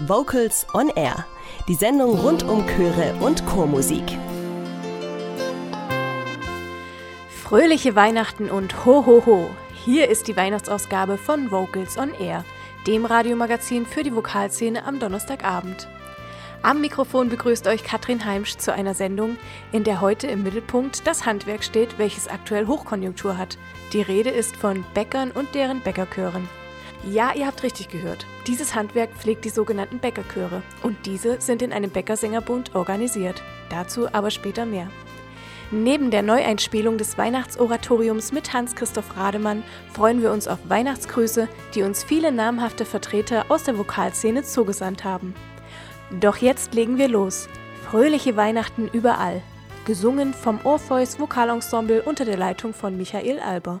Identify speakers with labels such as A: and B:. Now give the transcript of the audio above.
A: Vocals on Air, die Sendung rund um Chöre und Chormusik.
B: Fröhliche Weihnachten und ho ho ho! Hier ist die Weihnachtsausgabe von Vocals on Air, dem Radiomagazin für die Vokalszene am Donnerstagabend. Am Mikrofon begrüßt euch Katrin Heimsch zu einer Sendung, in der heute im Mittelpunkt das Handwerk steht, welches aktuell Hochkonjunktur hat. Die Rede ist von Bäckern und deren Bäckerchören. Ja, ihr habt richtig gehört. Dieses Handwerk pflegt die sogenannten Bäckerchöre und diese sind in einem Bäckersängerbund organisiert. Dazu aber später mehr. Neben der Neueinspielung des Weihnachtsoratoriums mit Hans-Christoph Rademann freuen wir uns auf Weihnachtsgrüße, die uns viele namhafte Vertreter aus der Vokalszene zugesandt haben. Doch jetzt legen wir los. Fröhliche Weihnachten überall. Gesungen vom Orpheus Vokalensemble unter der Leitung von Michael Alber.